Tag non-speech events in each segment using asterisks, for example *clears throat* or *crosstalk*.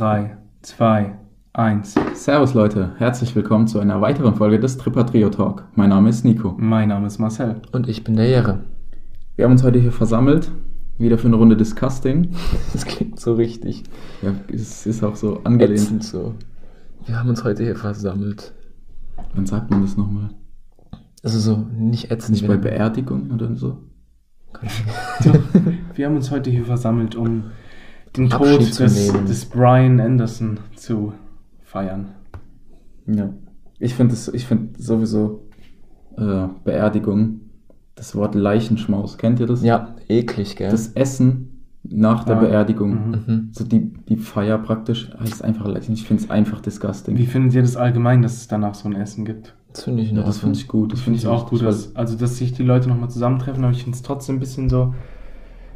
3, 2, 1. Servus Leute, herzlich willkommen zu einer weiteren Folge des Tripper Trio Talk. Mein Name ist Nico. Mein Name ist Marcel. Und ich bin der Jere. Wir haben uns heute hier versammelt, wieder für eine Runde Disgusting. *laughs* Das klingt so richtig. Ja, es ist auch so angelehnt. Ätzend so. Wir haben uns heute hier versammelt. Wann sagt man das nochmal? Also so nicht ätzend. Nicht bei Beerdigung oder so? So, *laughs* wir haben uns heute hier versammelt, um den Abschied Tod des, des Brian Anderson zu feiern. Ja. Ich finde ich find sowieso äh, Beerdigung, das Wort Leichenschmaus, kennt ihr das? Ja, eklig, gell? Das Essen nach der Ah, Beerdigung. mhm. mhm. So die, die Feier praktisch heißt einfach Leichen. Ich finde es einfach disgusting. Wie findet ihr das allgemein, dass es danach so ein Essen gibt? Das finde ich ja, das finde Ordnung. ich gut. Das finde ich auch gut. Dass, also, dass sich die Leute nochmal zusammentreffen, aber ich finde es trotzdem ein bisschen so.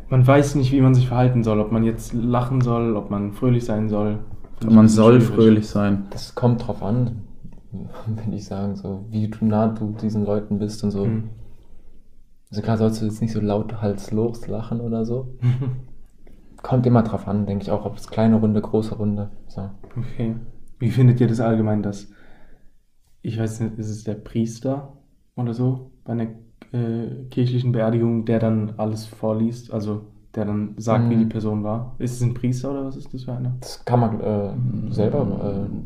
Man weiß nicht, wie man sich verhalten soll. Ob man jetzt lachen soll, ob man fröhlich sein soll. Finde man soll schwierig. fröhlich sein. Das kommt drauf an, *laughs* würde ich sagen, so wie du nah du diesen Leuten bist und so. Mhm. Also klar sollst du jetzt nicht so laut halslos lachen oder so. *laughs* Kommt immer drauf an, denke ich auch, ob es kleine Runde, große Runde. So. Okay. Wie findet ihr das allgemein, dass, ich weiß nicht, ist es der Priester oder so, bei einer äh, kirchlichen Beerdigung, der dann alles vorliest, also der dann sagt, wie Mhm. die Person war? Ist es ein Priester oder was ist das für einer? Das kann man äh, selber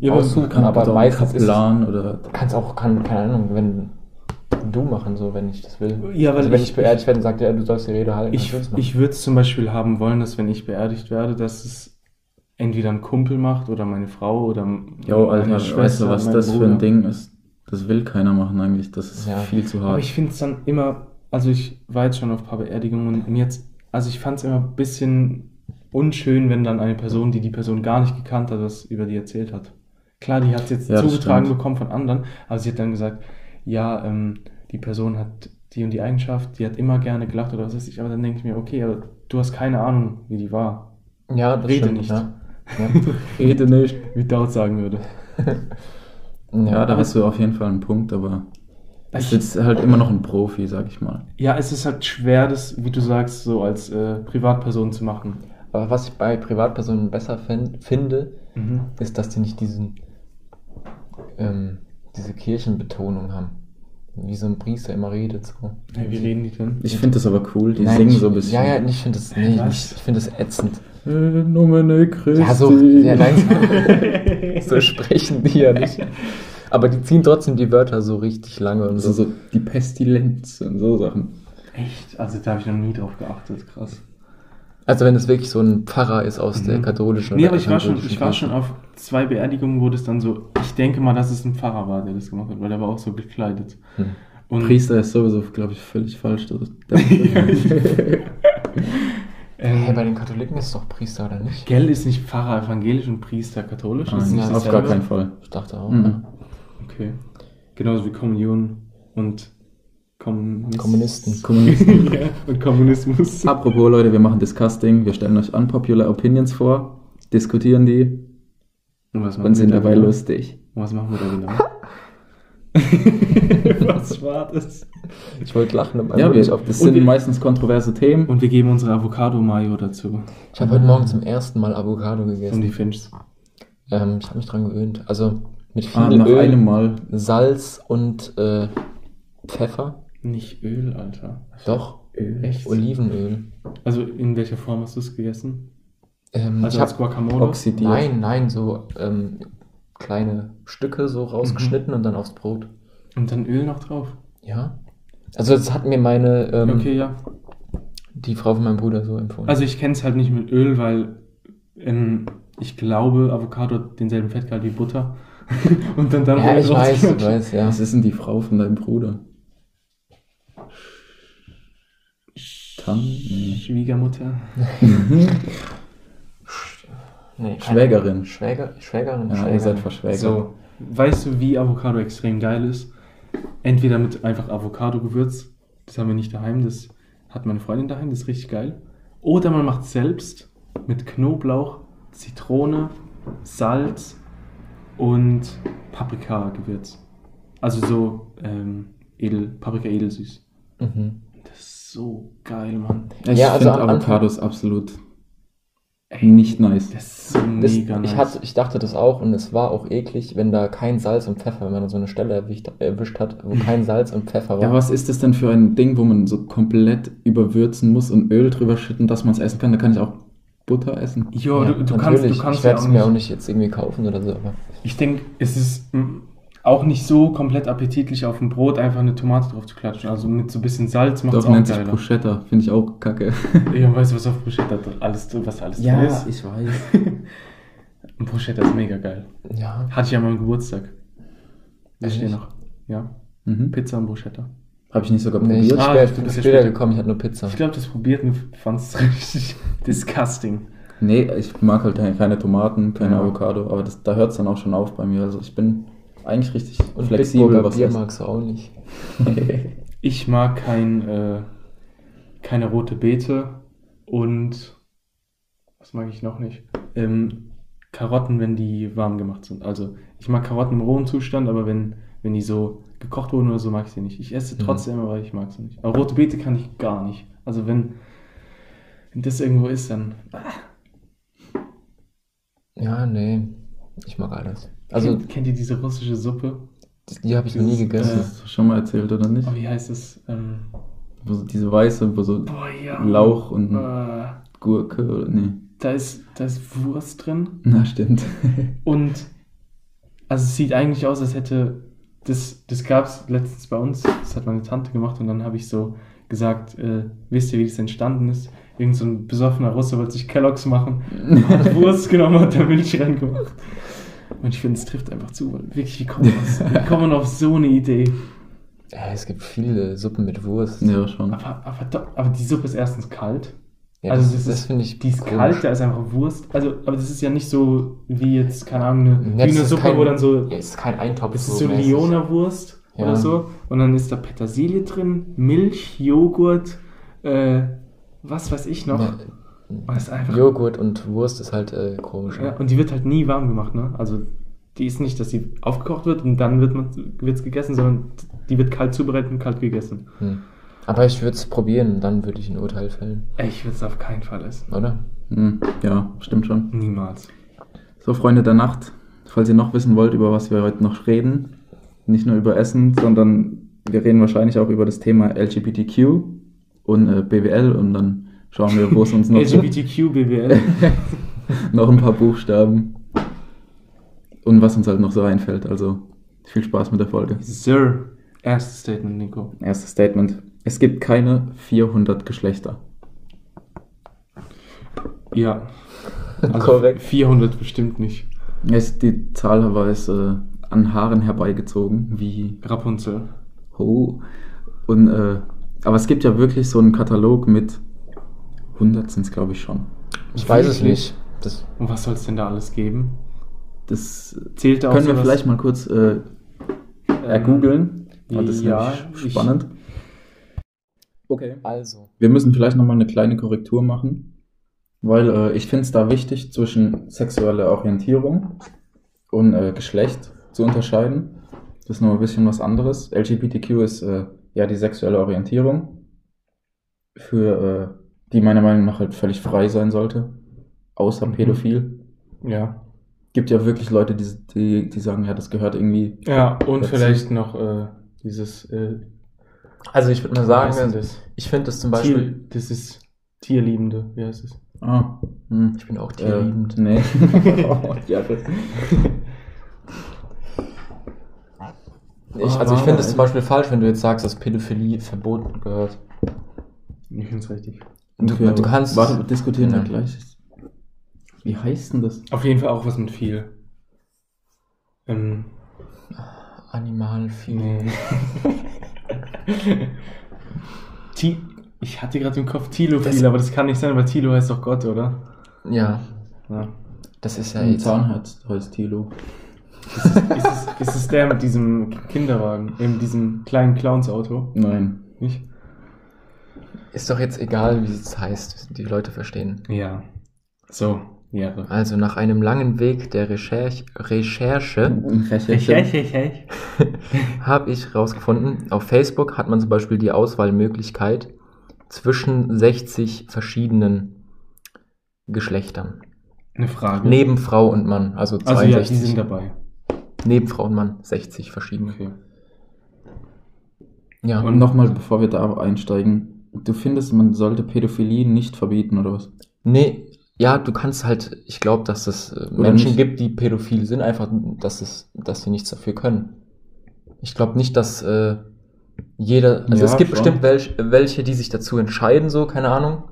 äh, Ja, aber aussuchen, Kann aber meistens ist es Kaplan oder Kannst auch, kann, keine Ahnung, wenn du machen, so, wenn ich das will. Ja, weil also, wenn ich- ich, beerdigt werde und sagt, ja, du sollst die Rede halten, Ich, ich würde es zum Beispiel haben wollen, dass wenn ich beerdigt werde, dass es entweder ein Kumpel macht oder meine Frau oder Jo, meine Alter, weißt du, was mein das für Bruder. ein Ding ist? Das will keiner machen eigentlich. Das ist Ja. viel zu Aber hart. ich finde es dann immer, also ich war jetzt schon auf ein paar Beerdigungen und jetzt, also ich fand es immer ein bisschen unschön, wenn dann eine Person, die die Person gar nicht gekannt hat, was über die erzählt hat. Klar, die hat es jetzt Ja, zugetragen stimmt. bekommen von anderen, aber sie hat dann gesagt, ja, ähm, die Person hat die und die Eigenschaft, die hat immer gerne gelacht oder was weiß ich, aber dann denke ich mir, okay, aber du hast keine Ahnung, wie die war. ja, das rede stimmt, nicht. Ja. *laughs* Ja. Rede nicht. Wie Daud sagen würde. *laughs* Ja, da aber- hast du auf jeden Fall einen Punkt, aber Ich- es ist halt immer noch ein Profi, sag ich mal. Ja, es ist halt schwer, das, wie du sagst, so als äh, Privatperson zu machen. Aber was ich bei Privatpersonen besser fin- finde, Mhm. ist, dass die nicht diesen, ähm, diese Kirchenbetonung haben. Wie so ein Priester immer redet. So. Hey, wie reden die denn? Ich finde das aber cool. Die Nein, singen ich, so ein bisschen. Ja, ja, ich finde das, nee, ich finde das ätzend. Äh, Nomine Christi. Ja, so, ja, nein, *laughs* so sprechen die ja nicht. Aber die ziehen trotzdem die Wörter so richtig lange und so, so. so die Pestilenz und so Sachen. Echt? Also da habe ich noch nie drauf geachtet, krass. Also wenn es wirklich so ein Pfarrer ist aus der Mhm. katholischen Nee, aber ich war schon, ich war schon auf zwei Beerdigungen, wo das dann so, ich denke mal, dass es ein Pfarrer war, der das gemacht hat, weil der war auch so gekleidet. Hm. Und Priester ist sowieso, glaube ich, völlig falsch. *laughs* *laughs* Ähm, Hey, bei den Katholiken ist es doch Priester, oder nicht? Gell ist nicht Pfarrer evangelisch und Priester katholisch? Das ist Nein, nicht ja, auf gar keinen Fall. Ich dachte auch. Mhm. ja. Okay. Genauso wie Kommunion und Kommunist Kommunisten. Kommunisten. *laughs* ja, und Kommunismus. Apropos, Leute, wir machen Disgusting. Wir stellen euch unpopular Opinions vor, diskutieren die Und und sind dabei lustig. Und Was machen wir da genau? *laughs* *laughs* was war das? Ich wollte lachen, aber Ja, wir, auf das Und sind wir- meistens kontroverse Themen. Und wir geben unsere Avocado-Mayo dazu. Ich habe heute Morgen zum ersten Mal Avocado Und gegessen. die Finchs. Ähm, ich habe mich dran gewöhnt. Also mit viel Ah, nach Öl, einem Mal. Salz und äh, Pfeffer. Nicht Öl, Alter. Doch. Öl? Echt? Olivenöl. Also in welcher Form hast du es gegessen? Ähm, Also ich als Guacamole? Oxidiert. nein, nein, so ähm, kleine Stücke so rausgeschnitten und dann aufs Brot. Und dann Öl noch drauf? Ja. Also das hat mir meine ähm, Okay, ja. die Frau von meinem Bruder so empfohlen. Also ich kenne es halt nicht mit Öl, weil ähm, ich glaube, Avocado hat denselben Fettgehalt wie Butter. *laughs* Und dann dann ja, Öl ich weiß, ich weiß, ja. Was ist denn die Frau von deinem Bruder? Tan? Schwiegermutter. *laughs* Nee, Schwägerin. Schwäger, Schwägerin, Ja, ihr Schwägerin. seid verschwägert. So, weißt du, wie Avocado extrem geil ist? Entweder mit einfach Avocado-Gewürz, das haben wir nicht daheim, das hat meine Freundin daheim, das ist richtig geil. Oder man macht selbst mit Knoblauch, Zitrone, Salz und Paprika-Gewürz. Also so ähm, edel, Paprika edelsüß. Mhm. Das ist so geil, Mann. Ich Ja, also finde am Anfang- Avocados absolut nicht nice. Das ist so Das, mega nice. ich, hatte, ich dachte das auch und es war auch eklig, wenn da kein Salz und Pfeffer, wenn man so eine Stelle erwischt, erwischt hat, wo kein Salz und Pfeffer war. Ja, was ist das denn für ein Ding, wo man so komplett überwürzen muss und Öl drüber schütten, dass man es essen kann? Da kann ich auch Butter essen. Jo, Ja, du, du kannst, du natürlich. kannst ich werde es mir auch nicht. jetzt irgendwie kaufen oder so, aber Ich denke, es ist auch nicht so komplett appetitlich auf dem Brot einfach eine Tomate drauf zu klatschen. Also mit so ein bisschen Salz macht es auch nennt sich geiler. Bruschetta. Finde ich auch kacke. *laughs* Ja, weißt du, was auf Bruschetta alles, drin- was alles drin ist? ich weiß. Und *laughs* Bruschetta ist mega geil. ja. Hatte ich ja mal am Geburtstag. Wisst ihr Echt? noch? Ja. Mhm. Pizza und Bruschetta. Habe ich nicht sogar Nee, ich, probiert. Ah, ich bin bist ja später später. gekommen, ich hatte nur Pizza. Ich glaube, das probiert und fand es *laughs* richtig disgusting. Nee, ich mag halt keine Tomaten, keine Ja. Avocado, aber das, da hört es dann auch schon auf bei mir. Also ich bin eigentlich richtig Und flexibel, Bitburger was Bier magst du auch nicht. *laughs* Ich mag kein, äh, keine rote Beete und was mag ich noch nicht? Ähm, Karotten, wenn die warm gemacht sind. Also ich mag Karotten im rohen Zustand, aber wenn, wenn die so gekocht wurden oder so, mag ich sie nicht. Ich esse Mhm. trotzdem, aber ich mag sie nicht. Aber rote Beete kann ich gar nicht. Also wenn, wenn das irgendwo ist, dann. Ja, nee. Ich mag alles. Also, kennt, kennt ihr diese russische Suppe? die habe ich noch nie gegessen. Hast du schon mal erzählt, oder nicht? Oh, wie heißt es? Ähm, Wo so diese weiße, wo so boah, ja. Lauch und Äh, Gurke, oder nee. da, ist, da ist Wurst drin. Na, stimmt. *laughs* Und also es sieht eigentlich aus, als hätte das, das gab es letztens bei uns, das hat meine Tante gemacht und dann habe ich so gesagt, äh, wisst ihr, wie das entstanden ist? Irgend so ein besoffener Russe wollte sich Kelloggs machen, hat *laughs* Wurst genommen, hat da Milch reingemacht. Und ich finde, es trifft einfach zu, weil wirklich, wie kommt man, auf- wie kommt man auf so eine Idee? Ja, es gibt viele Suppen mit Wurst. ja, schon. Aber, aber, doch- aber die Suppe ist erstens kalt. Ja, also das, das finde ich Die ist komisch. kalt, da ist einfach Wurst. Also, aber das ist ja nicht so wie jetzt, keine Ahnung, eine Ja, Hühnersuppe, kein- wo dann so Ja, es ist kein Eintopf. Das ist so mäßig. Lioner-Wurst Ja. oder so. Und dann ist da Petersilie drin, Milch, Joghurt, äh, was weiß ich noch. Ja, Joghurt und Wurst ist halt äh, komisch. ja, und die wird halt nie warm gemacht, ne? Also die ist nicht, dass sie aufgekocht wird und dann wird man wird's gegessen, sondern die wird kalt zubereitet und kalt gegessen. Hm. Aber ich würde es probieren und dann würde ich ein Urteil fällen, Ey, Ich würde es auf keinen Fall essen. oder? Hm, ja, stimmt schon. Niemals. So, Freunde der Nacht, falls ihr noch wissen wollt, über was wir heute noch reden, nicht nur über Essen, sondern wir reden wahrscheinlich auch über das Thema LGBTQ und äh, BWL und dann schauen wir, wo es uns noch LGBTQ, BWL. *laughs* noch ein paar Buchstaben und was uns halt noch so einfällt. Also viel Spaß mit der Folge. Sir. Erstes Statement, Nico. Erstes Statement. Es gibt keine 400 Geschlechter. Ja. *laughs* Also Korrekt. 400 bestimmt nicht. Es, die Zahl war es äh, an Haaren herbeigezogen, wie Rapunzel. Ho. Und, äh, aber es gibt ja wirklich so einen Katalog mit 100 sind es, glaube ich, schon. Ich weiß es nicht. Das, Und was soll es denn da alles geben? Das Zählt da auch können wir vielleicht mal kurz äh, ergoogeln. Ähm, das ist ja, ich- spannend. Okay. also. Wir müssen vielleicht nochmal eine kleine Korrektur machen, weil äh, ich finde es da wichtig, zwischen sexueller Orientierung und äh, Geschlecht zu unterscheiden. Das ist noch ein bisschen was anderes. LGBTQ ist äh, ja die sexuelle Orientierung, für äh, die meiner Meinung nach halt völlig frei sein sollte, außer Mhm. pädophil. Ja. Gibt ja wirklich Leute, die, die, die sagen, ja, das gehört irgendwie. Ja, und dazu. vielleicht noch äh, dieses äh, Also ich würde mal sagen, das? ich finde das zum Beispiel. Tier, das ist Tierliebende, wie heißt es? Ah, hm. Ich bin auch Äh, tierliebend. nee. *laughs* ja, das, Ich, also ich finde es zum Beispiel falsch, wenn du jetzt sagst, dass Pädophilie verboten gehört. Ich finde es richtig. Du, Okay, du kannst. Warte, wir diskutieren Ja. da gleich. Wie heißt denn das? Auf jeden Fall auch was mit viel. Ähm, Animalfilie. nee. *laughs* Ti ich hatte gerade im Kopf Tilophil, Das- aber das kann nicht sein, weil Tilo heißt doch Gott, oder? Ja, Ja. das ist ja Ein jetzt. Zahnarzt heißt Tilo. Ist es, ist, es, ist es der mit diesem Kinderwagen, in diesem kleinen Clowns-Auto? Nein. Nicht? Ist doch jetzt egal, wie es heißt. Die Leute verstehen. Ja. So, ja. Also nach einem langen Weg der Recherche, Recherche Recherche. *laughs* habe ich rausgefunden, auf Facebook hat man zum Beispiel die Auswahlmöglichkeit zwischen 60 verschiedenen Geschlechtern. Eine Frage. Neben Frau und Mann, also also ja, 62. die sind dabei. Neben Frau und Mann 60 verschiedene. Okay. Ja. Und nochmal, bevor wir da einsteigen, du findest, man sollte Pädophilie nicht verbieten oder was? Nee, ja, du kannst halt, ich glaube, dass es äh, Menschen nicht? gibt, die pädophil sind, einfach, dass es, dass sie nichts dafür können. Ich glaube nicht, dass äh, jeder, also Ja, es gibt schon. bestimmt welch, welche, die sich dazu entscheiden, so, keine Ahnung,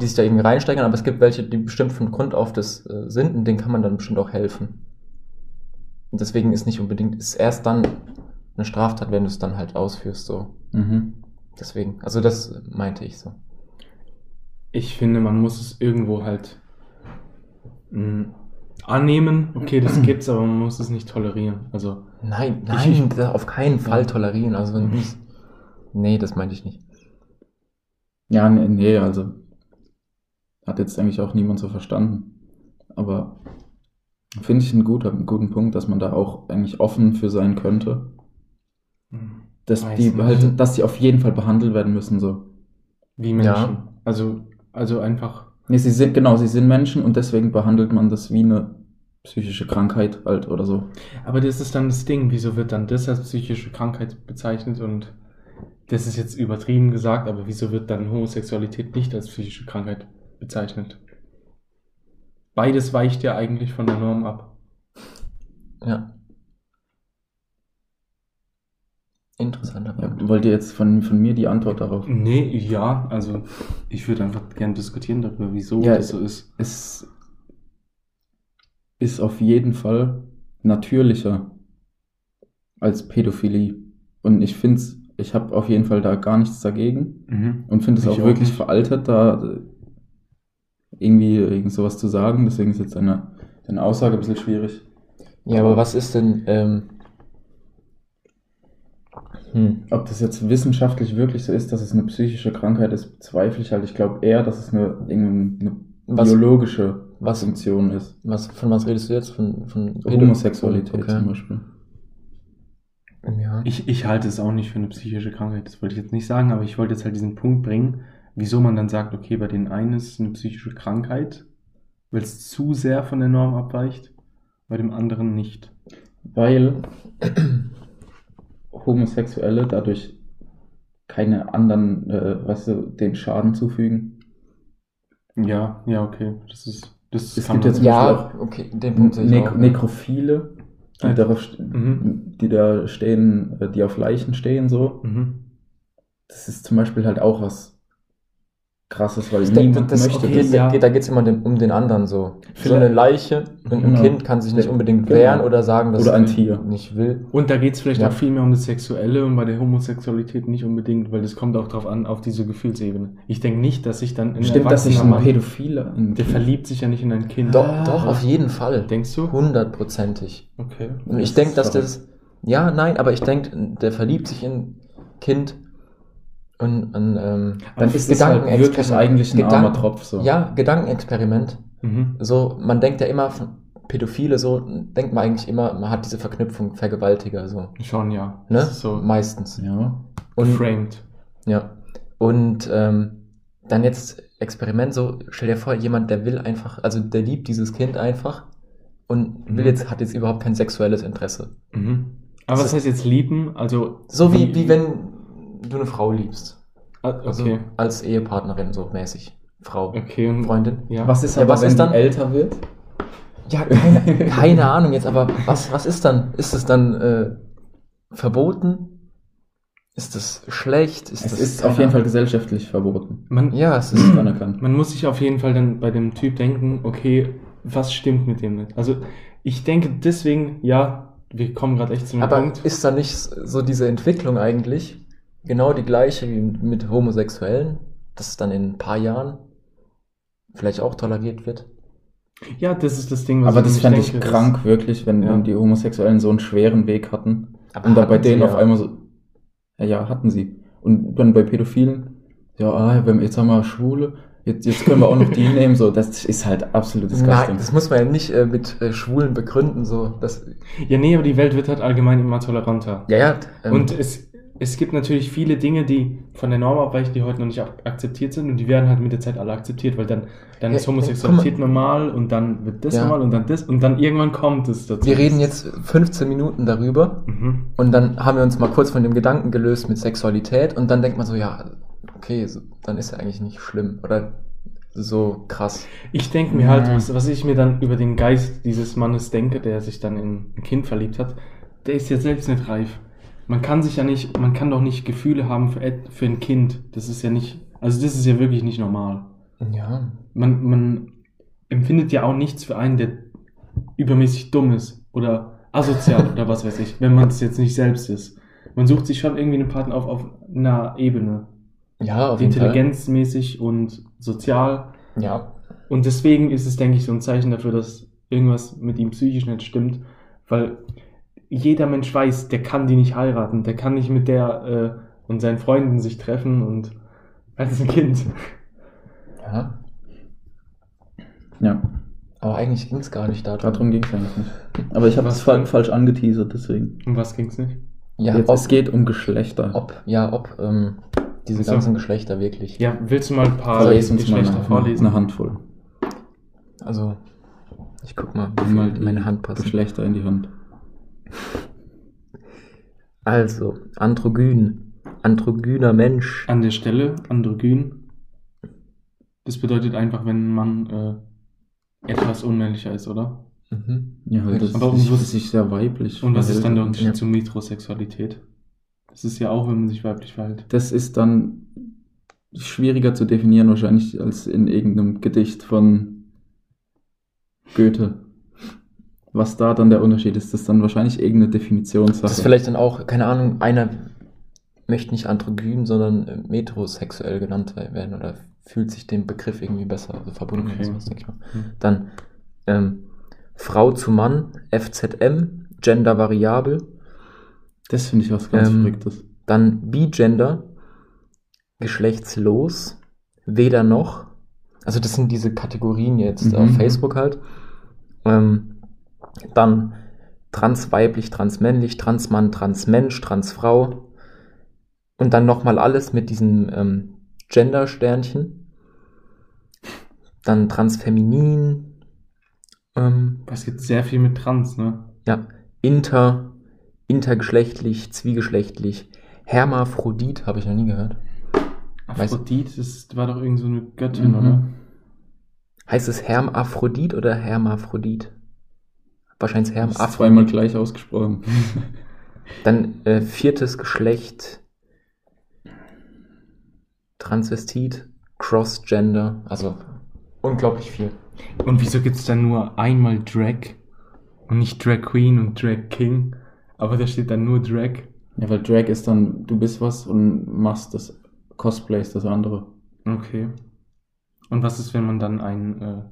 die sich da irgendwie reinsteigern, aber es gibt welche, die bestimmt von Grund auf das äh, sind und denen kann man dann bestimmt auch helfen. Und deswegen ist nicht unbedingt, ist erst dann eine Straftat, wenn du es dann halt ausführst, so. Mhm. Deswegen, also das meinte ich so. Ich finde, man muss es irgendwo halt mh, annehmen. Okay, das gibt's, aber man muss es nicht tolerieren. Also, Nein, Ich- nein, ich- da auf keinen Fall Ja. tolerieren. Also du's- Nee, das meinte ich nicht. Ja, nee, nee, also hat jetzt eigentlich auch niemand so verstanden. Aber finde ich einen, guter, einen guten Punkt, dass man da auch eigentlich offen für sein könnte. mh, Dass Weiß die nicht. halt, dass die auf jeden Fall behandelt werden müssen, so. wie Menschen. Ja. Also, also einfach. Nee, sie sind, genau, sie sind Menschen und deswegen behandelt man das wie eine psychische Krankheit halt oder so. Aber das ist dann das Ding. Wieso wird dann das als psychische Krankheit bezeichnet und das ist jetzt übertrieben gesagt, aber wieso wird dann Homosexualität nicht als psychische Krankheit bezeichnet? Beides weicht ja eigentlich von der Norm ab. Ja. Interessanter Ja, Punkt. wollt ihr jetzt von, von mir die Antwort darauf? Nee, ja, also ich würde einfach gerne diskutieren darüber, wieso Ja, das so ist. Es ist auf jeden Fall natürlicher als Pädophilie. Und ich finde es, ich habe auf jeden Fall da gar nichts dagegen Mhm. und finde es auch auch wirklich nicht. veraltet, da irgendwie irgend sowas zu sagen. Deswegen ist jetzt eine, eine Aussage ein bisschen schwierig. Ja, aber was ist denn, ähm, hm, Ob das jetzt wissenschaftlich wirklich so ist, dass es eine psychische Krankheit ist, bezweifle ich halt. Ich glaube eher, dass es eine, irgendeine Was- biologische was, Funktion ist. was, von was redest du jetzt? Von, von Homosexualität Okay. zum Beispiel. Ja. Ich, ich halte es auch nicht für eine psychische Krankheit, das wollte ich jetzt nicht sagen, aber ich wollte jetzt halt diesen Punkt bringen, wieso man dann sagt, okay, bei den einen ist es eine psychische Krankheit, weil es zu sehr von der Norm abweicht, bei dem anderen nicht. Weil Homosexuelle dadurch keine anderen, äh, weißt du, den Schaden zufügen. Ja, ja, okay. Das ist. Das Es kann gibt man- jetzt- ja, okay, den Punkt Ne auch. Nekrophile, die, Ah, darauf, st- mhm. die da stehen, äh, die auf Leichen stehen, so. Mhm. Das ist zum Beispiel halt auch was krasses, weil Ich denke, niemand das, möchte okay, das. ja. da geht es immer den, um den anderen so. So eine Leiche und ein Genau. Kind kann sich nicht unbedingt Genau. wehren oder sagen, dass Oder ein es Tier. nicht will. Und da geht es vielleicht Ja. auch viel mehr um das Sexuelle und bei der Homosexualität nicht unbedingt, weil das kommt auch drauf an, auf diese Gefühlsebene. Ich denke nicht, dass sich dann in Stimmt, dass sich ein Pädophiler der verliebt sich ja nicht in ein Kind. Doch, Ah. doch, auf jeden Fall. Denkst du? Hundertprozentig. Okay. Und ich denke, dass das. Ja, nein, aber ich denke, der verliebt sich in ein Kind und ein ähm, Dann ist es halt Gedankenexperiment- wirklich eigentlich ein Gedanken- armer Tropf. So. Ja, Gedankenexperiment. Mhm. So, man denkt ja immer von Pädophile, so denkt man eigentlich immer, man hat diese Verknüpfung Vergewaltiger, so. Schon, ja. Ne? So Meistens. ja. Und, framed. ja. Und ähm, dann jetzt Experiment, so, stell dir vor, jemand, der will einfach, also der liebt dieses Kind einfach und will Mhm. jetzt, hat jetzt überhaupt kein sexuelles Interesse. Mhm. Aber Das was heißt jetzt lieben? Also. So wie, wie wenn du eine Frau liebst. Ah, Also Okay. als Ehepartnerin so mäßig. Frau, Okay. und- Freundin. Ja. Was ist Ja, aber, was wenn ist dann- älter wird? Ja, keine, *laughs* keine Ahnung jetzt, aber was, was ist dann? Ist es dann äh, verboten? Ist das schlecht? Ist Es das, ist auf jeden Fall gesellschaftlich verboten. Man, Ja, es ist. ist anerkannt. Man muss sich auf jeden Fall dann bei dem Typ denken, okay, was stimmt mit dem nicht? Also ich denke deswegen, ja, wir kommen gerade echt zu einem Aber Punkt. ist da nicht so diese Entwicklung eigentlich genau die gleiche wie mit Homosexuellen, dass es dann in ein paar Jahren vielleicht auch toleriert wird? Ja, das ist das Ding, was Aber das nämlich fände ich denke, krank, wirklich, wenn, Ja. die Homosexuellen so einen schweren Weg hatten. Aber und da bei denen ja. auf einmal so. Ja, ja, hatten sie. Und dann bei Pädophilen, ja, ah, wenn- jetzt haben wir Schwule, jetzt, jetzt können wir auch noch die *laughs* nehmen, so, das ist halt absolut Nein, disgusting. das muss man ja nicht äh, mit äh, Schwulen begründen, so. Das, Das, ja, nee, aber die Welt wird halt allgemein immer toleranter. ja, ja. ähm, Und es, es gibt natürlich viele Dinge, die von der Norm abweichen, die heute noch nicht ak akzeptiert sind und die werden halt mit der Zeit alle akzeptiert, weil dann, dann Ja, ist Homosexualität normal und dann wird das Ja. normal und dann das und dann irgendwann kommt es dazu. Wir reden jetzt 15 Minuten darüber Mhm. und dann haben wir uns mal kurz von dem Gedanken gelöst mit Sexualität und dann denkt man so, ja, okay, so, dann ist ja eigentlich nicht schlimm oder so krass. Ich denke mir halt, Ja. was, was ich mir dann über den Geist dieses Mannes denke, der sich dann in ein Kind verliebt hat, der ist ja selbst nicht reif. Man kann sich ja nicht, man kann doch nicht Gefühle haben für, für ein Kind. Das ist ja nicht, also das ist ja wirklich nicht normal. Ja. Man, man empfindet ja auch nichts für einen, der übermäßig dumm ist oder asozial oder was weiß ich, wenn man es jetzt nicht selbst ist. Man sucht sich schon irgendwie einen Partner auf, auf einer Ebene. Ja, auf jeden Intelligenzmäßig und sozial. Fall. Ja. Und deswegen ist es, denke ich, so ein Zeichen dafür, dass irgendwas mit ihm psychisch nicht stimmt, weil jeder Mensch weiß, der kann die nicht heiraten, der kann nicht mit der äh, und seinen Freunden sich treffen und als ein Kind. Ja. Ja, Aber eigentlich ging es gar nicht darum. darum ging es eigentlich nicht. Aber ich habe es fa denn? falsch angeteasert, deswegen. Um was ging's nicht? Ja, Jetzt, ob, es geht um Geschlechter. ob, ja, ob ähm, diese Ach so. ganzen Geschlechter wirklich. Ja, willst du mal ein paar uns mal Geschlechter eine, vorlesen? eine Handvoll. Also, ich guck mal, wie mal meine Hand passt. Geschlechter in die Hand. Also, androgyn. Androgyner Mensch. An der Stelle, androgyn. Das bedeutet einfach, wenn man äh, etwas unmännlicher ist, oder? Mhm. Ja, weil das Aber um sich, sich sehr weiblich Und was ist dann der. Unterschied Ja. zur Metrosexualität? Das ist ja auch, wenn man sich weiblich verhält. Das ist dann schwieriger zu definieren wahrscheinlich als in irgendeinem Gedicht von Goethe. Was da dann der Unterschied ist, das ist dann wahrscheinlich irgendeine Definitionssache. Das ist vielleicht dann auch, keine Ahnung, einer möchte nicht androgyn, sondern äh, metrosexuell genannt werden oder fühlt sich dem Begriff irgendwie besser also verbunden Okay. sowas, denke ich mal. Hm. Dann ähm, Frau zu Mann, FZM, Gender variabel, das finde ich was ganz Ähm, Verrücktes. dann Bigender, geschlechtslos, weder noch. Also das sind diese Kategorien jetzt Mhm. auf Facebook halt. Ähm, dann transweiblich, transmännlich, transmann, transmensch, transfrau. Und dann nochmal alles mit diesem ähm, Gender-Sternchen. Dann transfeminin. Ähm, Es gibt sehr viel mit Trans, ne? ja, inter, intergeschlechtlich, zwiegeschlechtlich. Hermaphrodit habe ich noch nie gehört. Aphrodite, das war doch irgend so eine Göttin, Mhm. oder? Heißt es Hermaphrodit oder Hermaphrodit? Wahrscheinlich Das ist zweimal gleich ausgesprochen. *laughs* Dann äh, viertes Geschlecht. Transvestit, Crossgender, also unglaublich viel. Und wieso gibt es dann nur einmal Drag und nicht Drag Queen und Drag King? Aber da steht dann nur Drag. ja, weil Drag ist dann, du bist was und machst das Cosplay ist das andere. Okay. Und was ist, wenn man dann ein, äh,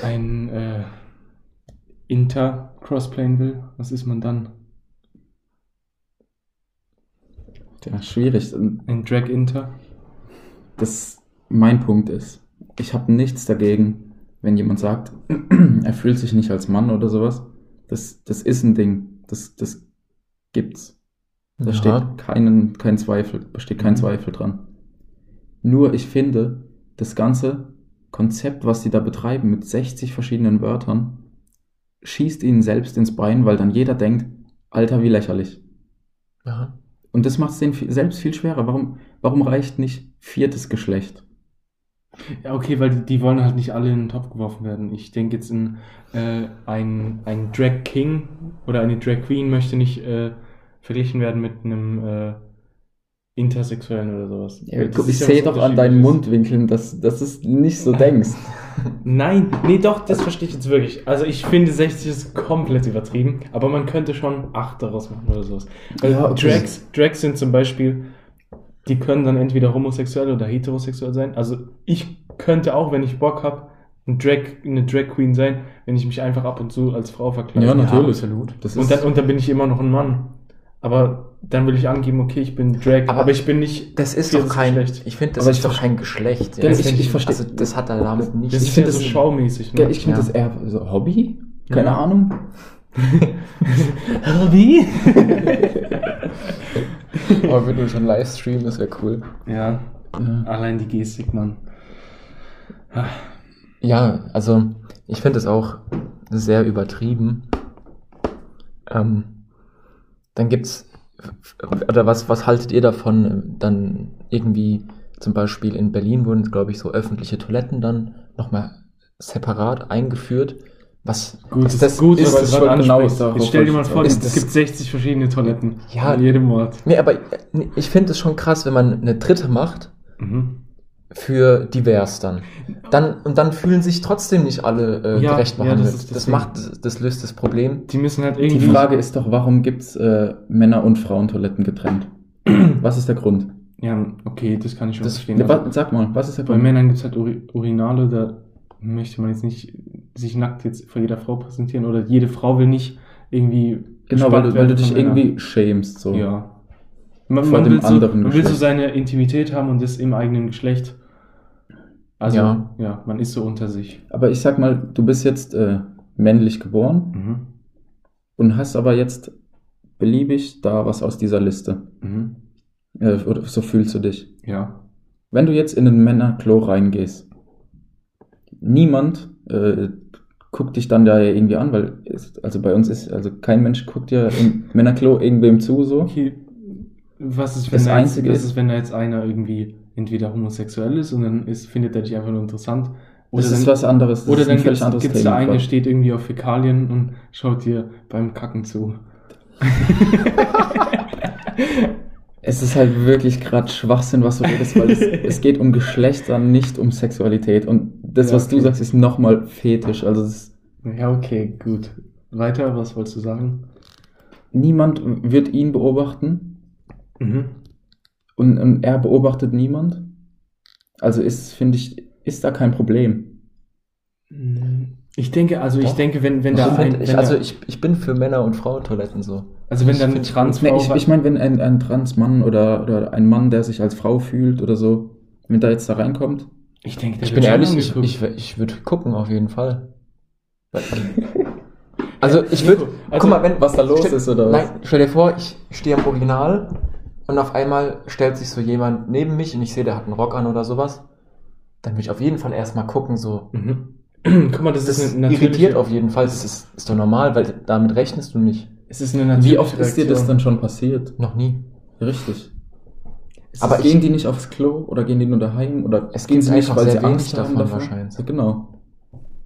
ein äh, Inter-Crossplayen will? Was ist man dann? Ja, schwierig. Ein Drag-Inter? das mein Punkt ist, ich habe nichts dagegen, wenn jemand sagt, *clears throat* er fühlt sich nicht als Mann oder sowas. Das, das ist ein Ding. Das, das gibt's. Da Ja. steht keinen, kein Zweifel, da steht kein Mhm. Zweifel dran. Nur ich finde, das ganze Konzept, was sie da betreiben mit 60 verschiedenen Wörtern, schießt ihnen selbst ins Bein, weil dann jeder denkt, Alter, wie lächerlich. Ja. Und das macht es denen selbst viel schwerer. Warum, warum reicht nicht viertes Geschlecht? Ja, okay, weil die, die wollen halt nicht alle in den Topf geworfen werden. Ich denke jetzt in äh, ein, ein Drag King oder eine Drag Queen möchte nicht äh, verglichen werden mit einem äh, Intersexuellen oder sowas. Weil das ich ja sehe doch an deinen. Mundwinkeln, dass, dass du es nicht so denkst. *laughs* Nein, nee, doch, das verstehe ich jetzt wirklich. Also ich finde 60 ist komplett übertrieben, aber man könnte schon 8 daraus machen oder sowas. Weil Ja, okay. Drags, Drags sind zum Beispiel, die können dann entweder homosexuell oder heterosexuell sein. Also ich könnte auch, wenn ich Bock habe, ein Drag, eine Drag Queen sein, wenn ich mich einfach ab und zu als Frau verkleide. Ja, natürlich. absolut. Das Und ist, dann, und dann bin ich immer noch ein Mann. Aber dann will ich angeben, okay, ich bin Drag, aber, Aber ich bin nicht. Das ist doch kein, Geschlecht. ich finde, das Aber ist doch kein Geschlecht. Ja, Das ich- ich verstehe- Also das hat er damit nicht. Das Ich finde ja so das- schaumäßig. Ja, Ne? ich finde Ja. das eher so Hobby. Keine Ja. Ahnung. *laughs* Wie? *laughs* Aber wenn du schon live streamen, das wäre cool. ja, Ja. allein die Gestik, Mann. Ja, also ich finde es auch sehr übertrieben. Ähm, dann gibt's oder was was haltet ihr davon? äh, Dann irgendwie zum Beispiel in Berlin wurden, glaube ich, so öffentliche Toiletten dann nochmal separat eingeführt. Was Gut, ist ist das? gut, ist aber das schon genau ansprichst. darauf Jetzt stell dir mal vor, es Ist gibt 60 verschiedene Toiletten Ja. in jedem Ort. Nee, aber äh, ich finde es schon krass, wenn man eine dritte macht Mhm. Für divers dann. Dann und dann fühlen sich trotzdem nicht alle äh, Ja, gerecht ja, behandelt. das ist das das macht das löst das Problem. Die müssen halt Die irgendwie. Frage ist doch, warum gibt's äh, Männer- und Frauentoiletten getrennt? *clears throat* Was ist der Grund? Ja, okay, das kann ich schon Das- verstehen. Ja, Also, sag mal, was ist der bei Grund? Männern gibt es halt Uri Urinale, da möchte man jetzt nicht sich nackt jetzt vor jeder Frau präsentieren oder jede Frau will nicht irgendwie. Genau, weil gespannt du, weil du dich Männern. irgendwie schämst. So. Ja. Man, Vor man, dem will so, anderen man will so seine Intimität haben und das im eigenen Geschlecht. Also, Ja. ja, man ist so unter sich. Aber ich sag mal, du bist jetzt äh, männlich geboren Mhm. und hast aber jetzt beliebig da was aus dieser Liste. Mhm. Äh, so fühlst du dich. Ja. Wenn du jetzt in ein Männerklo reingehst, niemand äh, guckt dich dann da irgendwie an, weil es, also bei uns ist, also kein Mensch guckt ja im Männerklo irgendwem zu so. Okay. Was ist, wenn Das da jetzt, Einzige ist- ist, wenn da jetzt einer irgendwie entweder homosexuell ist und dann ist, findet er dich einfach nur interessant? Oder Das dann, ist was anderes. Das oder dann gibt es da einen, der steht irgendwie auf Fäkalien und schaut dir beim Kacken zu. *laughs* Es ist halt wirklich gerade Schwachsinn, was du redest, weil es, es geht um Geschlechter, nicht um Sexualität. Und das, Ja, was du okay. sagst, ist nochmal Fetisch. Also es ist, Ja, okay, gut. Weiter, was wolltest du sagen? niemand wird ihn beobachten Mhm. Und, und er beobachtet niemand. Also ist, finde ich, ist da kein Problem. Ich denke, also ich Doch. denke, wenn, wenn Ich da find, ein, ich, wenn also da, ich, ich bin für Männer- und Frauentoiletten so. also wenn ich dann eine Transfrau Nee, ich ich meine, wenn ein, ein Transmann oder, oder ein Mann, der sich als Frau fühlt oder so, wenn da jetzt da reinkommt, ich denke, der Ich bin ehrlich, ich, ich, ich würde gucken auf jeden Fall. Also ich *laughs* würde, Also, guck mal, wenn was da los stell, ist oder was? Nein, stell dir vor, ich stehe am Original und auf einmal stellt sich so jemand neben mich und ich sehe, der hat einen Rock an oder sowas. Dann würde ich auf jeden Fall erstmal gucken, so. Mhm. *clears throat* Guck mal, das, Das ist eine irritiert auf jeden Fall. Das ist, ist doch normal, weil damit rechnest du nicht. Es ist eine natürliche wie oft ist dir das Reaktion. dann schon passiert? Noch nie. Richtig. Es Aber ist- gehen die nicht aufs Klo oder gehen die nur daheim oder Es gehen sie nicht, einfach weil sehr sie Angst haben davon davor? wahrscheinlich. Ja, genau.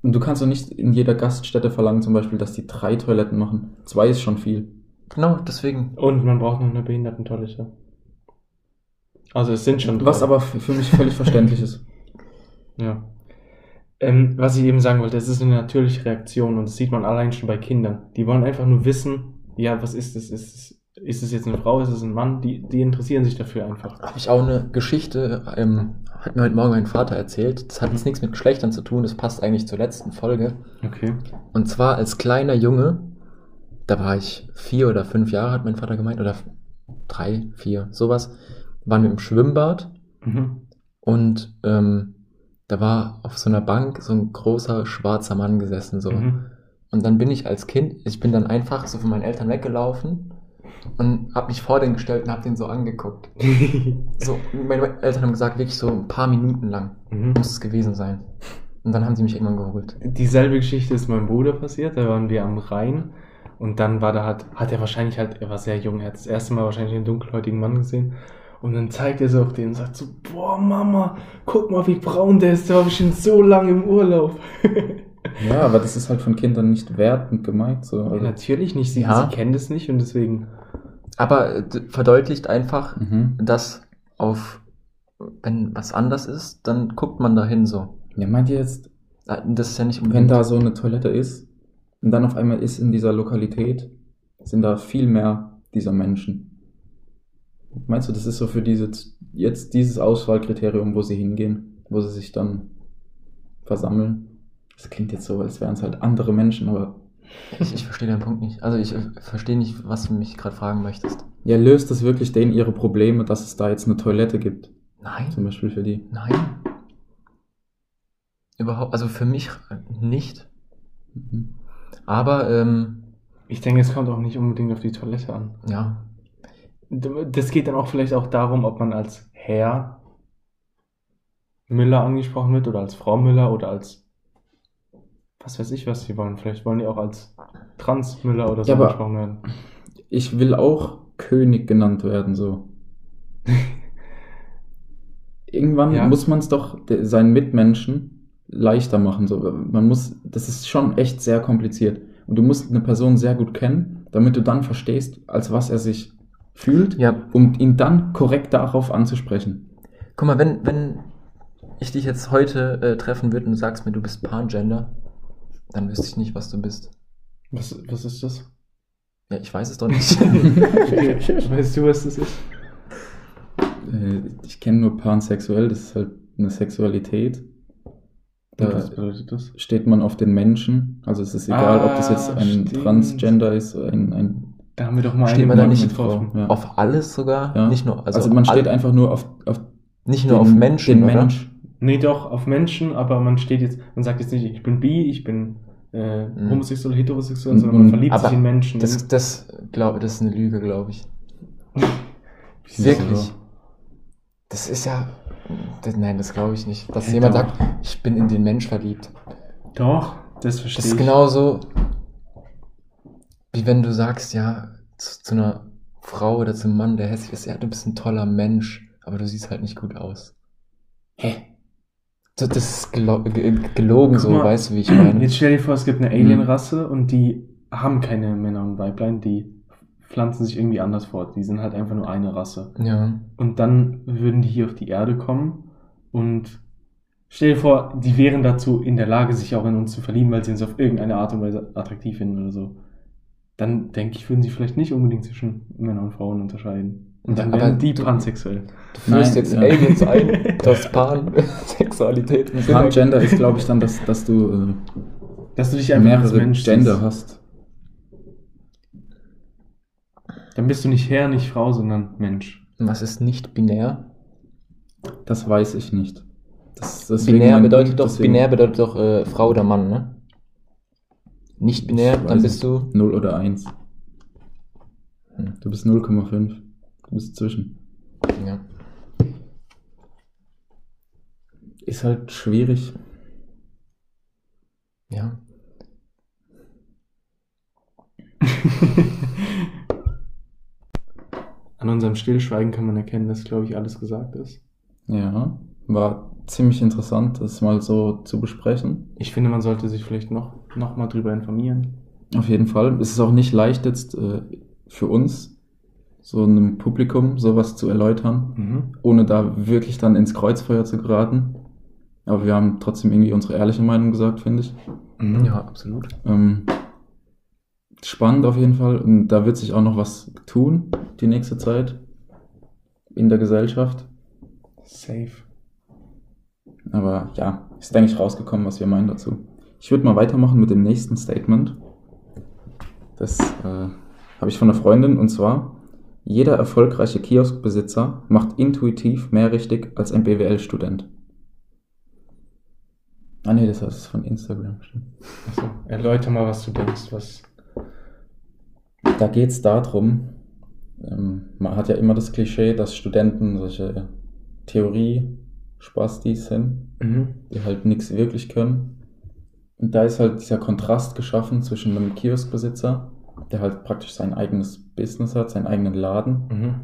Und du kannst doch nicht in jeder Gaststätte verlangen, zum Beispiel, dass die drei Toiletten machen. Zwei ist schon viel. Genau, deswegen. Und man braucht noch eine Behindertentoilette. Also es sind schon Was drei. aber für mich völlig verständlich ist. *laughs* Ja. Ähm, was ich eben sagen wollte, es ist eine natürliche Reaktion und das sieht man allein schon bei Kindern. Die wollen einfach nur wissen, ja, was ist es? Ist es, ist es jetzt eine Frau, ist es ein Mann? Die, die interessieren sich dafür einfach. Habe ich auch eine Geschichte, ähm, hat mir heute Morgen mein Vater erzählt. Das hat jetzt nichts mit Geschlechtern zu tun, das passt eigentlich zur letzten Folge. Okay. Und zwar als kleiner Junge, da war ich vier oder fünf Jahre, hat mein Vater gemeint, oder drei, vier, sowas, waren wir im Schwimmbad Mhm. und ähm, da war auf so einer Bank so ein großer schwarzer Mann gesessen, so. Mhm. Und dann bin ich als Kind, ich bin dann einfach so von meinen Eltern weggelaufen und habe mich vor den gestellt und habe den so angeguckt. *laughs* So, meine Eltern haben gesagt, wirklich so ein paar Minuten lang mhm. muss es gewesen sein. Und dann haben sie mich irgendwann geholt. Dieselbe Geschichte ist meinem Bruder passiert. Da waren wir am Rhein und dann war da halt, hat er wahrscheinlich halt, er war sehr jung, er hat das erste Mal wahrscheinlich einen dunkelhäutigen Mann gesehen. Und dann zeigt er so auf den und sagt so, boah Mama, guck mal, wie braun der ist, der war bestimmt so lange im Urlaub. *laughs* Ja, aber das ist halt von Kindern nicht wertend gemeint. So. Ja, natürlich nicht, sie, Ja. sie kennen das nicht und deswegen. Aber äh, verdeutlicht einfach, mhm. dass auf, wenn was anders ist, dann guckt man dahin so. Ja, meint ihr jetzt, Äh, Das ist ja nicht wenn unbedingt. da so eine Toilette ist und dann auf einmal ist in dieser Lokalität, sind da viel mehr dieser Menschen. Meinst du, das ist so für diese, jetzt dieses Auswahlkriterium, wo sie hingehen, wo sie sich dann versammeln? Das klingt jetzt so, als wären es halt andere Menschen, aber Ich, ich verstehe deinen Punkt nicht. Also ich verstehe nicht, was du mich gerade fragen möchtest. ja, löst das wirklich denen ihre Probleme, dass es da jetzt eine Toilette gibt? Nein. Zum Beispiel für die. Nein. Überhaupt, also für mich nicht. Mhm. Aber ähm, Ich denke, es kommt auch nicht unbedingt auf die Toilette an. Ja. Das geht dann auch vielleicht auch darum, ob man als Herr Müller angesprochen wird oder als Frau Müller oder als was weiß ich, was sie wollen. Vielleicht wollen die auch als Trans Müller oder so Ja, angesprochen werden. Ich will auch König genannt werden, so. *laughs* Irgendwann Ja. muss man es doch seinen Mitmenschen leichter machen. So. Man muss, das ist schon echt sehr kompliziert. Und du musst eine Person sehr gut kennen, damit du dann verstehst, als was er sich fühlt, Ja. um ihn dann korrekt darauf anzusprechen. Guck mal, wenn, wenn ich dich jetzt heute äh, treffen würde und du sagst mir, du bist Pangender, dann wüsste ich nicht, was du bist. Was, was ist das? Ja, ich weiß es doch nicht. *laughs* *laughs* weißt du, was das ist? Äh, Ich kenne nur pansexuell, das ist halt eine Sexualität. Da was bedeutet das? steht man auf den Menschen. Also es ist egal, ob das jetzt Ah, ein stimmt. Transgender ist, ein, ein Da haben wir doch mal Steht man da nicht getroffen. Ja. auf alles sogar? Ja. Nicht nur, Also, also, man steht einfach nur auf, auf nicht nur den, auf Menschen, den oder? Mensch. Nee, doch, auf Menschen, aber man steht jetzt, man sagt jetzt nicht, ich bin bi, ich bin äh, Mhm. homosexuell, heterosexuell, sondern man und- verliebt aber sich in Menschen. Das, das glaube das ist eine Lüge, glaube ich. *laughs* Wirklich. Das ist ja. Das, nein, das glaube ich nicht. Dass Hä, jemand doch. sagt, ich bin in den Mensch verliebt. Doch, das verstehe Das ist ich. genauso, wie wenn du sagst, ja, zu, zu einer Frau oder zum Mann, der hässlich ist, ja, du bist ein toller Mensch, aber du siehst halt nicht gut aus. Hä? Das ist gelo ge gelogen, Guck so, mal, weißt du, wie ich meine? Jetzt stell dir vor, es gibt eine Alien-Rasse und die haben keine Männer und Weiblein, die pflanzen sich irgendwie anders fort. Die sind halt einfach nur eine Rasse. Ja. Und dann würden die hier auf die Erde kommen und stell dir vor, die wären dazu in der Lage, sich auch in uns zu verlieben, weil sie uns auf irgendeine Art und Weise attraktiv finden oder so. Dann denke ich, würden sie vielleicht nicht unbedingt zwischen Männern und Frauen unterscheiden. Und dann Aber wären die du- pansexuell. Du führst Nein, jetzt ja. Aliens ein, *laughs* dass Pansexualität *laughs* Transgender ist, glaube ich, dann, dass, dass du Dass du dich äh, einfach als mehrere Mensch Gender siehst. hast. Dann bist du nicht Herr, nicht Frau, sondern Mensch. Was ist nicht binär? Das weiß ich nicht. Das, Binär bedeutet Punkt, doch, deswegen binär bedeutet doch äh, Frau oder Mann, ne? Nicht binär, dann bist du. 0 oder 1. Hm. Du bist 0,5. Du bist zwischen. Ja. Ist halt schwierig. Ja. *laughs* An unserem Stillschweigen kann man erkennen, dass, glaube ich, alles gesagt ist. Ja, war ziemlich interessant, das mal so zu besprechen. Ich finde, man sollte sich vielleicht noch, noch mal drüber informieren. Auf jeden Fall. Es ist auch nicht leicht jetzt äh, für uns, so einem Publikum sowas zu erläutern, Mhm. ohne da wirklich dann ins Kreuzfeuer zu geraten. Aber wir haben trotzdem irgendwie unsere ehrliche Meinung gesagt, finde ich. Mhm. Ja, absolut. Ähm, spannend auf jeden Fall. Und da wird sich auch noch was tun, die nächste Zeit in der Gesellschaft. Safe. Aber ja, ist denke ich rausgekommen, was wir meinen dazu. Ich würde mal weitermachen mit dem nächsten Statement. Das äh, habe ich von einer Freundin und zwar: Jeder erfolgreiche Kioskbesitzer macht intuitiv mehr richtig als ein BWL-Student. Ah nee, das ist von Instagram. stimmt. Achso, erläuter mal, was du denkst, was. Da geht es darum, ähm, man hat ja immer das Klischee, dass Studenten solche Theorie-Spastis sind. Mhm. die halt nichts wirklich können. Und da ist halt dieser Kontrast geschaffen zwischen einem Kioskbesitzer, der halt praktisch sein eigenes Business hat, seinen eigenen Laden, Mhm.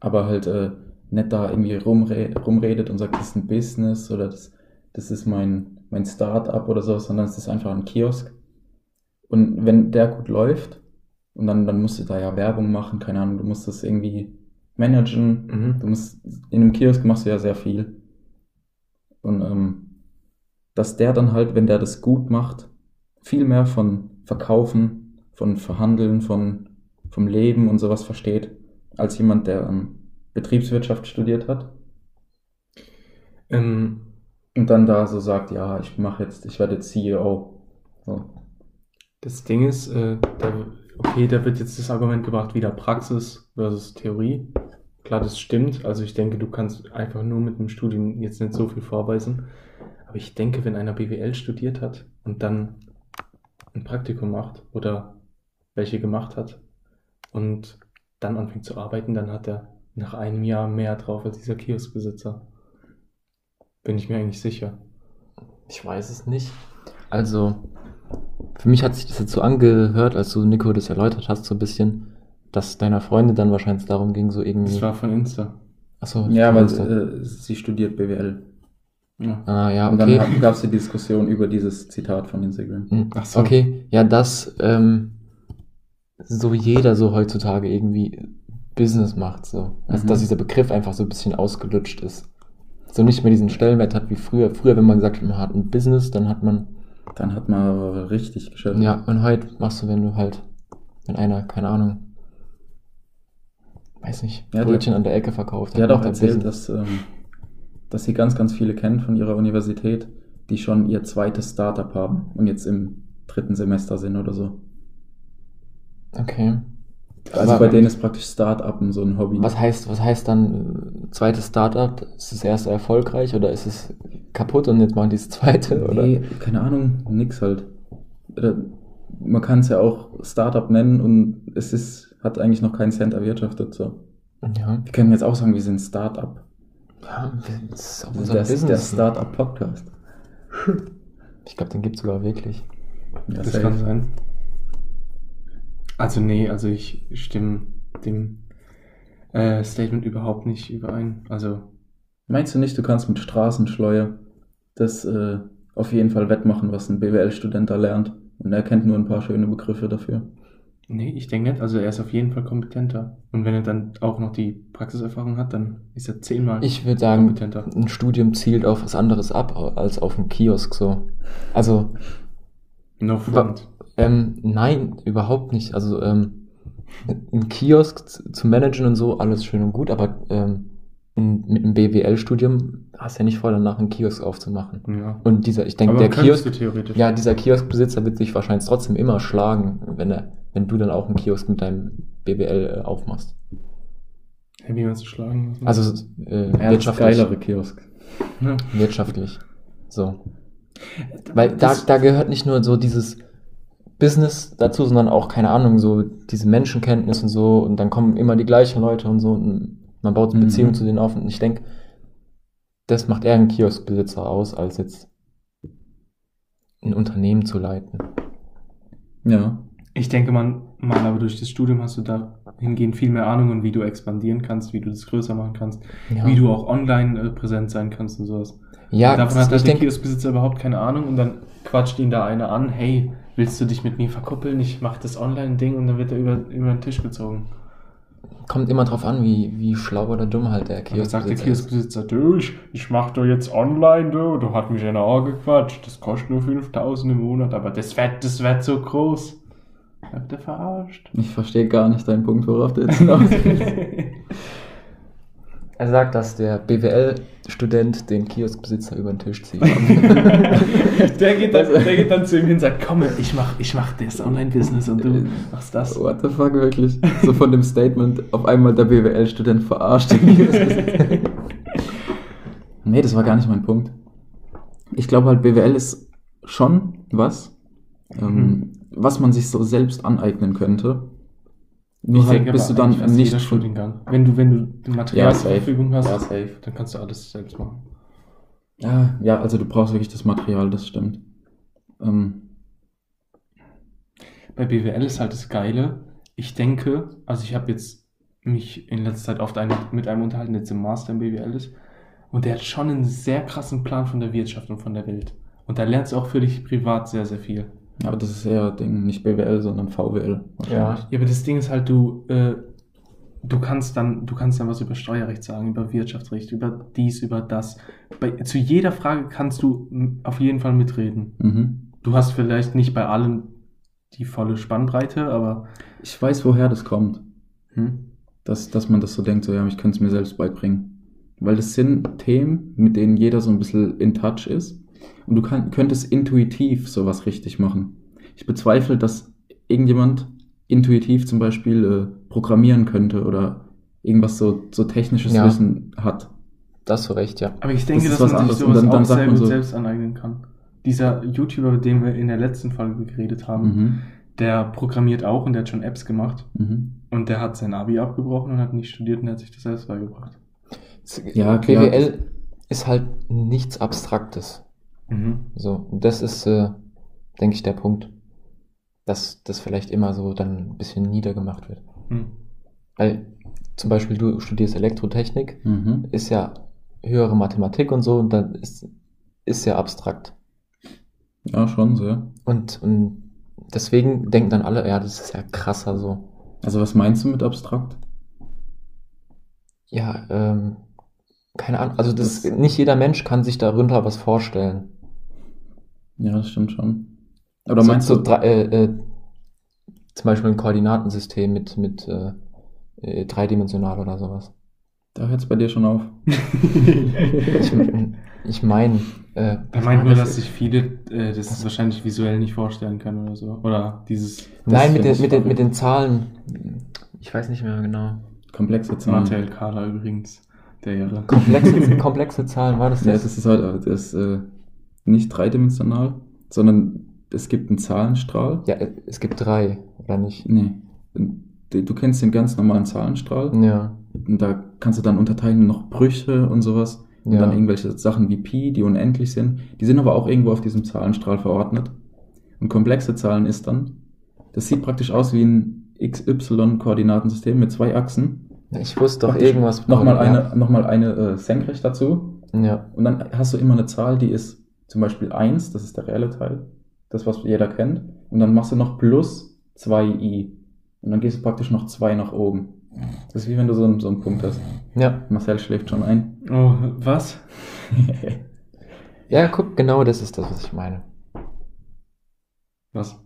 aber halt äh, nicht da irgendwie rumre rumredet und sagt, das ist ein Business oder das, das ist mein, mein Start-up oder so, sondern es ist einfach ein Kiosk. Und wenn der gut läuft, und dann, dann musst du da ja Werbung machen, keine Ahnung, du musst das irgendwie managen, Mhm. Du musst, in einem Kiosk machst du ja sehr viel. Und ähm, dass der dann halt, wenn der das gut macht, viel mehr von Verkaufen, von Verhandeln, von, vom Leben und sowas versteht, als jemand, der ähm, Betriebswirtschaft studiert hat. Ähm, Und dann da so sagt, ja, ich mache jetzt, ich werde jetzt CEO. So. das Ding ist, äh, da, okay, da wird jetzt das Argument gebracht, wieder Praxis versus Theorie. Klar, das stimmt. Also ich denke, du kannst einfach nur mit einem Studium jetzt nicht so viel vorweisen. Aber ich denke, wenn einer BWL studiert hat und dann ein Praktikum macht oder welche gemacht hat und dann anfängt zu arbeiten, dann hat er nach einem Jahr mehr drauf als dieser Kioskbesitzer. Bin ich mir eigentlich sicher. Ich weiß es nicht. Also, für mich hat sich das jetzt so angehört, als du Nico das erläutert hast, so ein bisschen, dass deiner Freundin dann wahrscheinlich darum ging, so irgendwie. Das war von Insta. Achso, Ja, weil äh, sie studiert BWL. Ja. Ah, ja, Und okay. dann gab es die Diskussion über dieses Zitat von Instagram. Hm, Ach so. Okay, ja, das, ähm, so jeder so heutzutage irgendwie Business macht, so. Also, Mhm. dass dieser Begriff einfach so ein bisschen ausgelutscht ist. So nicht mehr diesen Stellenwert hat wie früher. Früher, wenn man gesagt hat, man hat ein Business, dann hat man, Dann hat man aber richtig Geschäft. ja, und heute machst du, wenn du halt, wenn einer, keine Ahnung, weiß nicht, Ja, die- Brötchen an der Ecke verkauft. Die hat auch er erzählt, dass, ähm, dass sie ganz, ganz viele kennt von ihrer Universität, die schon ihr zweites Startup haben und jetzt im dritten Semester sind oder so. Okay. Also Aber- bei denen ist praktisch Startup so ein Hobby. Was heißt, was heißt dann äh, zweites Startup? Ist das erste erfolgreich oder ist es kaputt und jetzt machen die das zweite? Oder? Nee, keine Ahnung, nix halt. Oder man kann es ja auch Startup nennen und es ist, hat eigentlich noch keinen Cent erwirtschaftet. So. Ja. Wir können jetzt auch sagen, wir sind Startup. ja, das ist auch Das unser ist der, Business. Startup-Podcast. Ich glaube, den gibt es sogar wirklich. Ja, Das safe. kann sein. Also nee, also ich stimme dem äh, Statement überhaupt nicht überein. Also Meinst du nicht, du kannst mit Straßenschleue das äh, auf jeden Fall wettmachen, was ein BWL-Student da lernt? Und er kennt nur ein paar schöne Begriffe dafür. nee, ich denke nicht. Also er ist auf jeden Fall kompetenter. Und wenn er dann auch noch die Praxiserfahrung hat, dann ist er zehnmal Ich würde sagen, kompetenter. ein Studium zielt auf was anderes ab als auf einen Kiosk so. Also, No front. Ähm, nein, überhaupt nicht. Also, ähm, ein Kiosk zu zu managen und so, alles schön und gut, aber ähm, mit einem BWL-Studium hast du ja nicht vor, danach einen Kiosk aufzumachen. Ja. Und dieser, ich denke, der Kiosk, ja, dieser Kioskbesitzer wird sich wahrscheinlich trotzdem immer schlagen, wenn er, wenn du dann auch einen Kiosk mit deinem BWL äh, aufmachst. Hey, wie man zu schlagen. man- Also äh, wirtschaftlich. geilere Kiosk. ja. Wirtschaftlich. So. Weil da, da gehört nicht nur so dieses Business dazu, sondern auch, keine Ahnung, so diese Menschenkenntnis und so. Und dann kommen immer die gleichen Leute und so. Und man baut Mhm. Beziehungen zu denen auf. Und ich denke, das macht eher einen Kioskbesitzer aus, als jetzt ein Unternehmen zu leiten. Ja. Ich denke man, mal, aber durch das Studium hast du dahingehend viel mehr Ahnung und wie du expandieren kannst, wie du das größer machen kannst, Ja, wie du auch online äh, präsent sein kannst und sowas. ja Davon hat ich halt der Kioskbesitzer überhaupt keine Ahnung und dann quatscht ihn da einer an, hey, willst du dich mit mir verkuppeln? Ich mach das Online-Ding und dann wird er über, über den Tisch gezogen. kommt immer drauf an, wie, wie schlau oder dumm halt der Und dann sagt der Kioskbesitzer ist. Kioskbesitzer, du, ich, ich mach doch jetzt online, du, du hat mich einer angequatscht, das kostet nur 5000 im Monat, aber das wird, das wird so groß. Habt ihr verarscht? Ich verstehe gar nicht deinen Punkt, worauf du jetzt hinaus *laughs* willst. Er sagt, dass der BWL-Student den Kioskbesitzer über den Tisch zieht. *laughs* der, geht dann, der geht dann zu ihm hin und sagt, komm, ich mach, ich mach das Online-Business und du machst das. What the fuck, wirklich? So von dem Statement, auf einmal der BWL-Student verarscht den Kioskbesitzer. nee, das war gar nicht mein Punkt. Ich glaube halt, BWL ist schon was, ähm, was man sich so selbst aneignen könnte. Nur Ich halt denke bist du dann nicht Studiengang. Wenn du, wenn du Material Ja, zur. Verfügung hast, Ja, safe. dann kannst du alles selbst machen. Ja, ja, also du brauchst wirklich das Material, das stimmt. Ähm, Bei BWL ist halt das Geile. Ich denke, also ich habe jetzt mich in letzter Zeit oft eine, mit einem unterhalten, der jetzt im Master im BWL ist. Und der hat schon einen sehr krassen Plan von der Wirtschaft und von der Welt. Und da lernst du auch für dich privat sehr, sehr viel. Aber das ist eher Ding, nicht BWL, sondern VWL. wahrscheinlich. Ja, aber das Ding ist halt, du, äh, du kannst dann, du kannst dann was über Steuerrecht sagen, über Wirtschaftsrecht, über dies, über das. Bei, zu jeder Frage kannst du auf jeden Fall mitreden. Mhm. Du hast vielleicht nicht bei allem die volle Spannbreite, aber Ich weiß, woher das kommt. hm? dass, dass man das so denkt, so ja, ich könnte es mir selbst beibringen. Weil das sind Themen, mit denen jeder so ein bisschen in touch ist. Und du kann, könntest intuitiv sowas richtig machen. Ich bezweifle, dass irgendjemand intuitiv zum Beispiel äh, programmieren könnte oder irgendwas so, so technisches Ja. Wissen hat. Das du recht, ja. Aber ich denke, Das dass man sich anderes. Sowas dann- dann auch sagt sehr man gut so- selbst aneignen kann. Dieser YouTuber, mit dem wir in der letzten Folge geredet haben, Mhm. der programmiert auch und der hat schon Apps gemacht. Mhm. Und der hat sein Abi abgebrochen und hat nicht studiert und hat sich das selbst beigebracht. Ja, klar. BWL ist halt nichts Abstraktes. Mhm. So, und das ist, äh, denke ich, der Punkt, dass das vielleicht immer so dann ein bisschen niedergemacht wird. Mhm. Weil zum Beispiel du studierst Elektrotechnik, Mhm. ist ja höhere Mathematik und so, und dann ist, ist ja abstrakt. Ja, schon sehr. Und, und deswegen denken dann alle, ja, das ist ja krasser so. Also was meinst du mit abstrakt? Ja, ähm, keine Ahnung, also das, nicht jeder Mensch kann sich darunter was vorstellen. Ja, das stimmt schon. Oder so, meinst so du, drei, äh, äh, zum Beispiel ein Koordinatensystem mit, mit äh, äh, dreidimensional oder sowas. da hört es bei dir schon auf. Ich, ich meine, äh, Er meint nur, dass sich viele äh, das wahrscheinlich visuell nicht vorstellen können oder so. Oder dieses Nein, mit den, mit, den, mit den Zahlen. Ich weiß nicht mehr genau. Komplexe Zahlen. Martel Kala übrigens, der Irre. Komplexe, *laughs* komplexe Zahlen, war das Ja, das? das ist halt das äh, nicht dreidimensional, sondern es gibt einen Zahlenstrahl. Ja, äh, es gibt drei, oder nicht? Nee. Du kennst den ganz normalen Zahlenstrahl. Ja. Und da kannst du dann unterteilen noch Brüche und sowas. Und Ja. dann irgendwelche Sachen wie Pi, die unendlich sind. Die sind aber auch irgendwo auf diesem Zahlenstrahl verordnet. Und komplexe Zahlen ist dann, das sieht praktisch aus wie ein XY-Koordinatensystem mit zwei Achsen. Ich wusste doch Praktisch irgendwas. Nochmal ja. eine, noch mal eine äh, senkrecht dazu. Ja. Und dann hast du immer eine Zahl, die ist zum Beispiel 1, das ist der reelle Teil. Das, was jeder kennt. Und dann machst du noch plus 2i. Und dann gehst du praktisch noch 2 nach oben. Das ist wie wenn du so einen, so einen Punkt hast. Ja. Marcel schläft schon ein. Oh, was? *laughs* Ja, guck, genau das ist das, was ich meine. Was?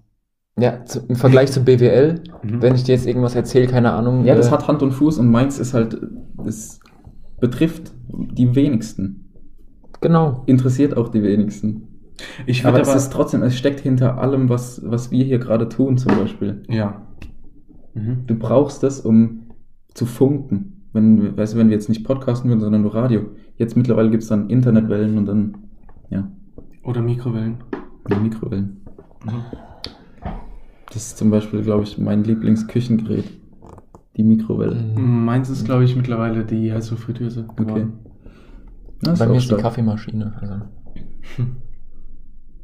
Ja, zu, im Vergleich zu BWL, Mhm. wenn ich dir jetzt irgendwas erzähle, keine Ahnung. Ja, das äh, hat Hand und Fuß und meins ist halt, das betrifft die wenigsten. Genau. Interessiert auch die wenigsten. Ich Aber würde es ist trotzdem, es steckt hinter allem, was, was wir hier gerade tun, zum Beispiel. ja. Mhm. Du brauchst das, um zu funken. Wenn, weißt du, wenn wir jetzt nicht podcasten würden, sondern nur Radio. Jetzt mittlerweile gibt es dann Internetwellen und dann, ja, Oder Mikrowellen. Mikrowellen. Mhm. Das ist zum Beispiel, glaube ich, mein Lieblingsküchengerät. Die Mikrowelle. Mhm. Meins ist, glaube ich, mittlerweile die heiße Fritteuse geworden. Ja, Bei mir ist die stark. Kaffeemaschine. Also. *laughs*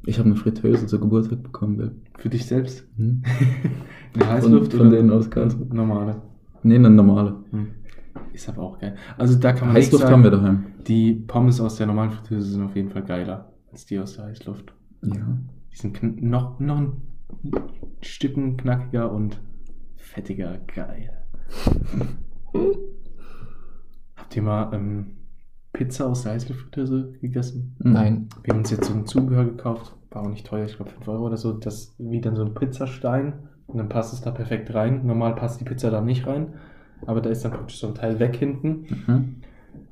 Ich habe eine Fritteuse zur Geburtstag bekommen, Bill. Für dich selbst? Hm? *laughs* Eine Heißluft Von- von denen aus ganz- normale? Nee, eine normale. Hm. Ist aber auch geil. Also da kann man Heißluft sagen, haben wir daheim. die Pommes aus der normalen Fritteuse sind auf jeden Fall geiler als die aus der Heißluft. Ja. Die sind kn noch, noch ein Stücken knackiger und fettiger. Geil. *laughs* Habt ihr mal ähm, Pizza aus der Heißluftfritteuse gegessen? Nein. Wir haben uns jetzt so ein Zubehör gekauft. War auch nicht teuer, ich glaube 5 Euro oder so. Das wie dann so ein Pizzastein. Und dann passt es da perfekt rein. Normal passt die Pizza da nicht rein. Aber da ist dann praktisch so ein Teil weg hinten. Mhm.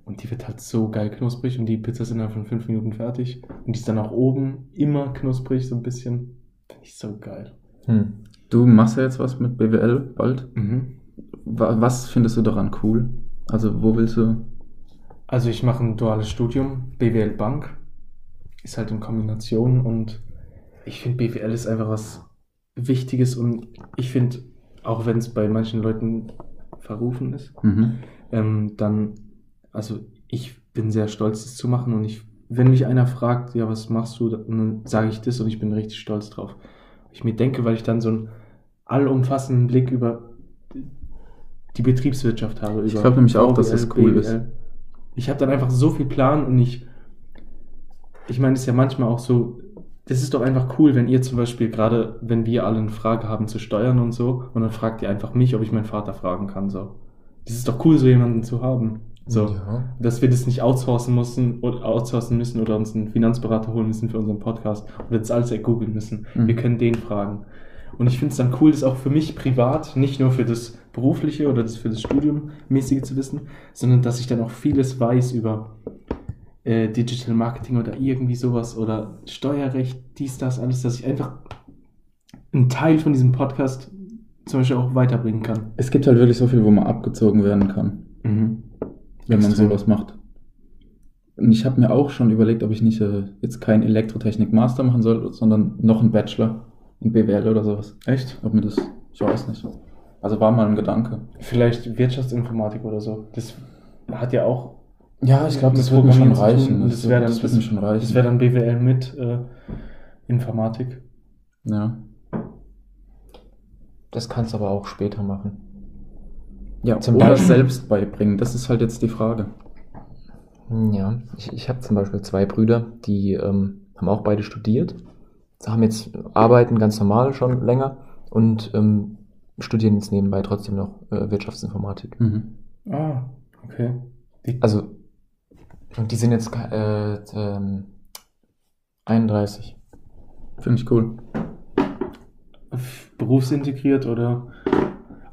Und die wird halt so geil knusprig. Und die Pizza sind dann von 5 Minuten fertig. Und die ist dann auch oben immer knusprig, so ein bisschen. Finde ich so geil. Hm. Du machst ja jetzt was mit BWL bald. Mhm. Wa- Was findest du daran cool? Also, wo willst du? Also ich mache ein duales Studium, BWL Bank. Ist halt in Kombination und ich finde BWL ist einfach was Wichtiges und ich finde, auch wenn es bei manchen Leuten verrufen ist, Mhm. ähm, dann, also ich bin sehr stolz, das zu machen und ich, wenn mich einer fragt, ja, was machst du, dann sage ich das und ich bin richtig stolz drauf. Ich mir denke, weil ich dann so einen allumfassenden Blick über die Betriebswirtschaft habe. Ich über glaub nämlich auch, dass das cool BWL. ist. Ich habe dann einfach so viel Plan und ich, ich meine, es ist ja manchmal auch so, das ist doch einfach cool, wenn ihr zum Beispiel gerade, wenn wir alle eine Frage haben zu Steuern und so, und dann fragt ihr einfach mich, ob ich meinen Vater fragen kann, so. Das ist doch cool, so jemanden zu haben. So. Ja. Dass wir das nicht outsourcen müssen oder outsourcen müssen oder uns einen Finanzberater holen müssen für unseren Podcast oder das alles googeln müssen. Mhm. Wir können den fragen. Und ich finde es dann cool, das auch für mich privat, nicht nur für das berufliche oder das für das Studium mäßige zu wissen, sondern dass ich dann auch vieles weiß über äh, Digital Marketing oder irgendwie sowas oder Steuerrecht, dies, das, alles, dass ich einfach einen Teil von diesem Podcast zum Beispiel auch weiterbringen kann. Es gibt halt wirklich so viel, wo man abgezogen werden kann, Mhm. wenn man Extrem. sowas macht. Und ich habe mir auch schon überlegt, ob ich nicht äh, jetzt kein Elektrotechnik-Master machen soll, sondern noch einen Bachelor. In BWL oder sowas. Echt? Ob mir das, ich weiß nicht. Also war mal ein Gedanke. Vielleicht Wirtschaftsinformatik oder so. Das hat ja auch. Ja, ich glaube, das wird mir schon reichen. Das wäre dann, das wird mir schon reichen. Das wäre dann BWL mit äh, Informatik. ja. Das kannst du aber auch später machen. Ja, Zum oder Beispiel- selbst beibringen. Das ist halt jetzt die Frage. Ja, ich, ich habe zum Beispiel zwei Brüder, die ähm, haben auch beide studiert, haben jetzt arbeiten ganz normal schon länger und ähm, studieren jetzt nebenbei trotzdem noch äh, Wirtschaftsinformatik. Mhm. Ah, okay. Die, Also und die sind jetzt äh, ähm, 31. Finde ich cool. berufsintegriert oder.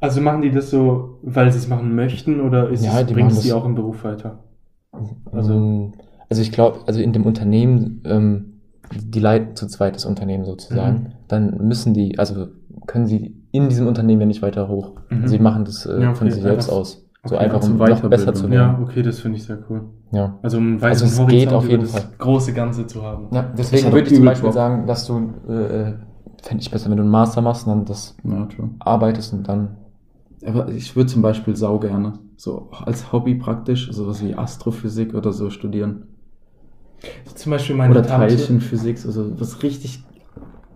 Also machen die das so, weil sie es machen möchten oder ist Ja, es, die bringt es die auch im Beruf weiter? Also, Also- also ich glaube, also in dem Unternehmen, ähm, die leiten zu zweit das Unternehmen sozusagen, Mhm. dann müssen die, also können sie in diesem Unternehmen ja nicht weiter hoch. Mhm. Sie machen das äh, Ja, von okay, sich selbst aus. So okay, einfach, also um noch besser zu Ja, werden. okay, das finde ich sehr cool. Ja. Also um einen Also es geht Horizont auf über jeden das Fall. große Ganze zu haben. Ja, deswegen würde ich zum Beispiel Bock. sagen, dass du, äh, fände ich besser, wenn du einen Master machst und dann das Ja, arbeitest und dann, Aber ich würde zum Beispiel sau gerne so als Hobby praktisch sowas wie Astrophysik oder so studieren. Zum Beispiel meine oder Tante. Teilchenphysik, also was richtig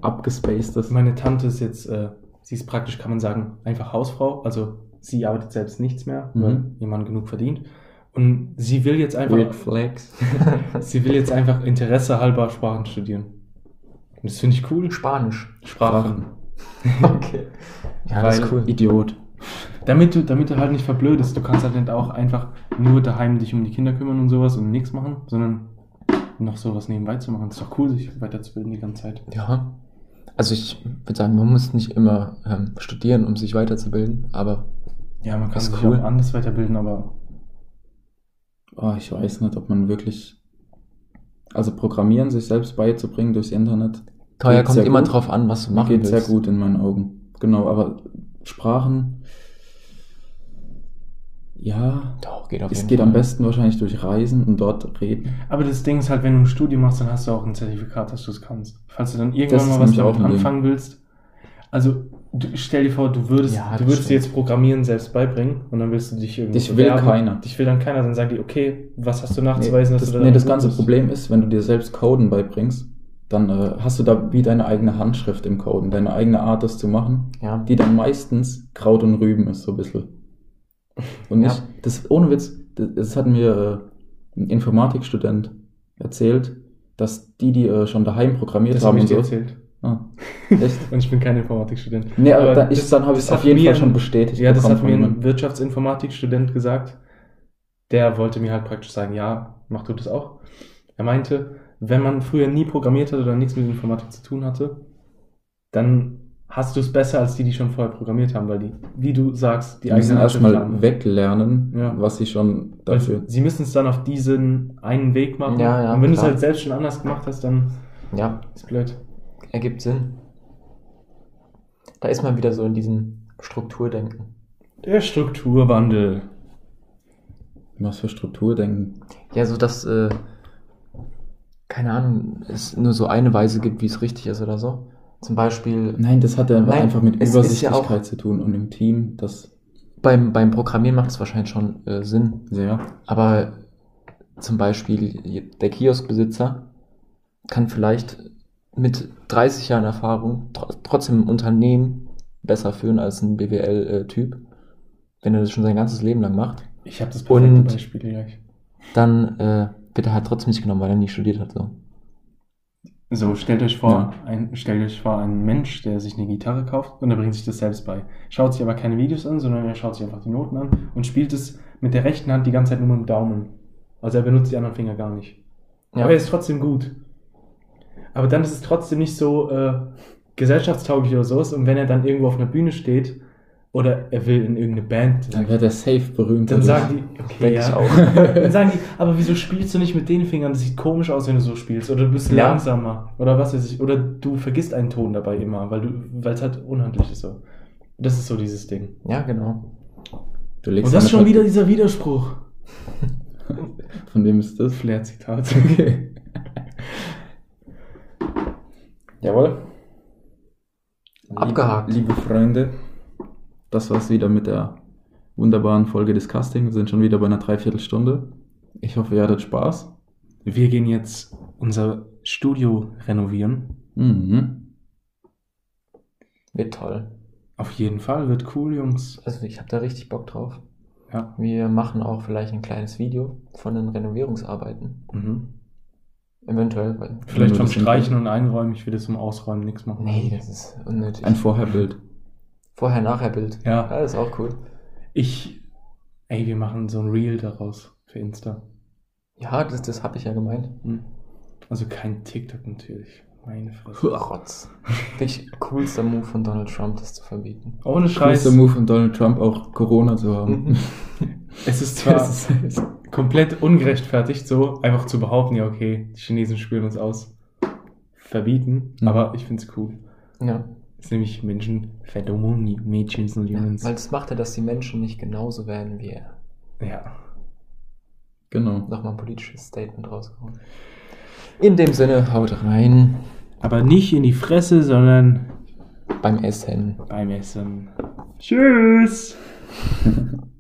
abgespacedes. Meine Tante ist jetzt, äh, sie ist praktisch, kann man sagen, einfach Hausfrau. Also sie arbeitet selbst nichts mehr, Mhm. weil ihr Mann genug verdient. Und sie will jetzt einfach, Weird Flex. *laughs* sie will jetzt einfach Interesse halber Sprachen studieren. Und das finde ich cool. Spanisch. Sprachen. *laughs* Okay. Ja, das Weil- ist cool. Idiot. Damit du, damit du halt nicht verblödest. Du kannst halt nicht auch einfach nur daheim dich um die Kinder kümmern und sowas und nichts machen, sondern noch sowas nebenbei zu machen. Ist doch cool, sich weiterzubilden die ganze Zeit. Ja. Also ich würde sagen, man muss nicht immer ähm, studieren, um sich weiterzubilden, aber Ja, man kann sich cool. auch anders weiterbilden, aber Oh, ich weiß nicht, ob man wirklich. Also Programmieren sich selbst beizubringen durchs Internet. teuer Geht kommt immer gut. drauf an, was du machen geht willst. sehr gut in meinen Augen. Genau, aber Sprachen. Ja, Doch, geht auf es jeden geht Fall. am besten wahrscheinlich durch Reisen und dort reden. Aber das Ding ist halt, wenn du ein Studium machst, dann hast du auch ein Zertifikat, dass du es kannst. Falls du dann Das irgendwann ist mal was nämlich auch damit ein Ding. anfangen willst. Also, du, stell dir vor, du würdest, Ja, du das würdest dir stimmt. jetzt Programmieren selbst beibringen und dann willst du dich irgendwie. Dich will keiner. Dich will dann keiner, dann sagen die, okay, was hast du Nee, nachzuweisen, das, dass du nee, da das gut ganze bist? Problem ist, wenn du dir selbst Coden beibringst, dann äh, hast du da wie deine eigene Handschrift im Coden, deine eigene Art, das zu machen, Ja. die dann meistens Kraut und Rüben ist, so ein bisschen. Und Ja. nicht, das ohne Witz, das, das hat mir äh, ein Informatikstudent erzählt, dass die, die äh, schon daheim programmiert Das habe haben ich und dir so. erzählt. Ah, *laughs* echt? Und ich bin kein Informatikstudent. Nee, aber, dann, ich, das- dann habe ich es auf jeden Fall schon bestätigt. Ja, das hat mir ein Wirtschaftsinformatikstudent gesagt. Der wollte mir halt praktisch sagen, ja, mach du das auch. Er meinte, wenn man früher nie programmiert hat oder nichts mit Informatik zu tun hatte, dann hast du es besser als die, die schon vorher programmiert haben, weil die, wie du sagst, die Die müssen erstmal weglernen, Ja. was sie schon Weil dafür. Sie müssen es dann auf diesen einen Weg machen. Ja, ja, Und wenn du es halt selbst schon anders gemacht hast, dann ja, ist blöd. ergibt Sinn. Da ist man wieder so in diesem Strukturdenken. Der Strukturwandel. Was für Strukturdenken. Ja, so dass, äh, keine Ahnung, es nur so eine Weise gibt, wie es richtig ist oder so. Zum Beispiel Nein, das hat ja Nein, einfach mit ja Übersichtlichkeit auch- zu tun und im Team, das beim, beim Programmieren macht es wahrscheinlich schon äh, Sinn. sehr. Aber zum Beispiel der Kioskbesitzer kann vielleicht mit 30 Jahren Erfahrung tr trotzdem ein Unternehmen besser führen als ein BWL-Typ. Wenn er das schon sein ganzes Leben lang macht, Ich habe das perfekte Und- Beispiel gleich. dann äh, wird er halt trotzdem nicht genommen, weil er nie studiert hat. So. So, stellt euch vor, Ja. ein, stellt euch vor, einen Mensch, der sich eine Gitarre kauft und er bringt sich das selbst bei. Schaut sich aber keine Videos an, sondern er schaut sich einfach die Noten an und spielt es mit der rechten Hand die ganze Zeit nur mit dem Daumen. Also er benutzt die anderen Finger gar nicht. Ja. Aber er ist trotzdem gut. Aber dann ist es trotzdem nicht so äh, gesellschaftstauglich oder sowas. Und wenn er dann irgendwo auf einer Bühne steht oder er will in irgendeine Band, Dann wird er safe berühmt. dann dadurch. sagen die, okay, ja. ich auch. *laughs* Dann sagen die, aber wieso spielst du nicht mit den Fingern? Das sieht komisch aus, wenn du so spielst. Oder du bist Ja. langsamer. Oder was weiß ich. Oder du vergisst einen Ton dabei immer, weil du, weil es halt unhandlich ist so. Das ist so dieses Ding. Ja, genau. Du legst Und das ist schon wieder Ver- dieser Widerspruch. *laughs* Von wem ist das? Flair-Zitat. *laughs* Okay. Jawohl. Abgehakt. Liebe, liebe Freunde, das war's wieder mit der wunderbaren Folge des Casting. Wir sind schon wieder bei einer Dreiviertelstunde. Ich hoffe, ihr hattet Spaß. Wir gehen jetzt unser Studio renovieren. Mhm. Wird toll. Auf jeden Fall, wird cool, Jungs. Also ich habe da richtig Bock drauf. Ja. Wir machen auch vielleicht ein kleines Video von den Renovierungsarbeiten. Mhm. Eventuell. Weil Vielleicht wir vom Streichen und Einräumen. Ich will das zum Ausräumen nichts machen. nee, das ist unnötig. Ein Vorherbild. Vorher-Nachher-Bild. Ja. ja, das ist auch cool. Ich, ey, wir machen so ein Reel daraus für Insta. Ja, das, das habe ich ja gemeint. Hm. Also kein TikTok natürlich. Meine Fresse. Rotz. Wirklich coolster Move von Donald Trump, das zu verbieten. Ohne Scheiß. Größter Move von Donald Trump, auch Corona zu haben. Mhm. *laughs* Es ist zwar *laughs* ist- komplett ungerechtfertigt, so einfach zu behaupten, ja, okay, die Chinesen spielen uns aus. Verbieten, Mhm. aber ich find's cool. Ja. Es ist nämlich Menschen, Verdummung, Mädchen und ja. Jungs. Weil das macht ja, dass die Menschen nicht genauso werden wie er. Ja. Genau. Nochmal ein politisches Statement rausgehauen. In dem Sinne, haut rein Aber nicht in die Fresse, sondern beim Essen. beim Essen. Tschüss! *laughs*